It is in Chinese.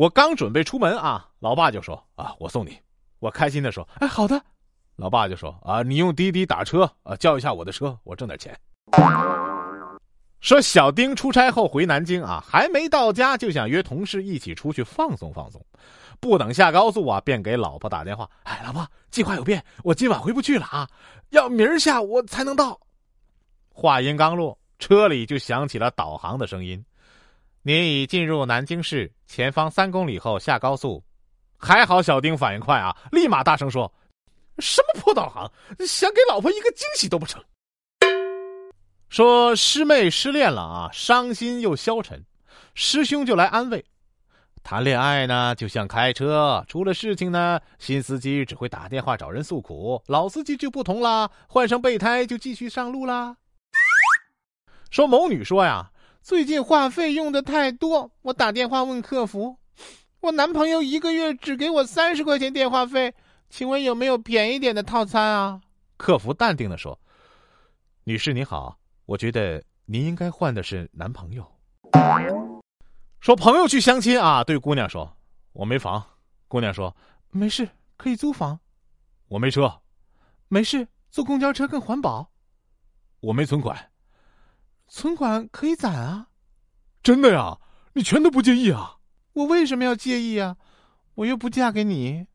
我刚准备出门啊，老爸就说：“啊，我送你。”我开心的说：“哎，好的。”老爸就说：“啊，你用滴滴打车啊，叫一下我的车，我挣点钱。”说小丁出差后回南京啊，还没到家就想约同事一起出去放松放松，不等下高速啊，便给老婆打电话：“哎，老婆，计划有变，我今晚回不去了啊，要明儿下午才能到。”话音刚落，车里就响起了导航的声音：“您已进入南京市，前方三公里后下高速。”还好小丁反应快啊，立马大声说：“什么破导航，想给老婆一个惊喜都不成。”说师妹失恋了啊，伤心又消沉，师兄就来安慰：“谈恋爱呢，就像开车，出了事情呢，新司机只会打电话找人诉苦，老司机就不同啦，换上备胎就继续上路啦。”说某女说呀，最近话费用的太多，我打电话问客服，我男朋友一个月只给我三十块钱电话费，请问有没有便宜点的套餐啊？客服淡定的说：“女士你好。”我觉得您应该换的是男朋友。说朋友去相亲啊，对姑娘说：“我没房。”姑娘说：“没事，可以租房。”我没车，没事，坐公交车更环保。我没存款，存款可以攒啊。真的呀？你全都不介意啊？我为什么要介意啊？我又不嫁给你。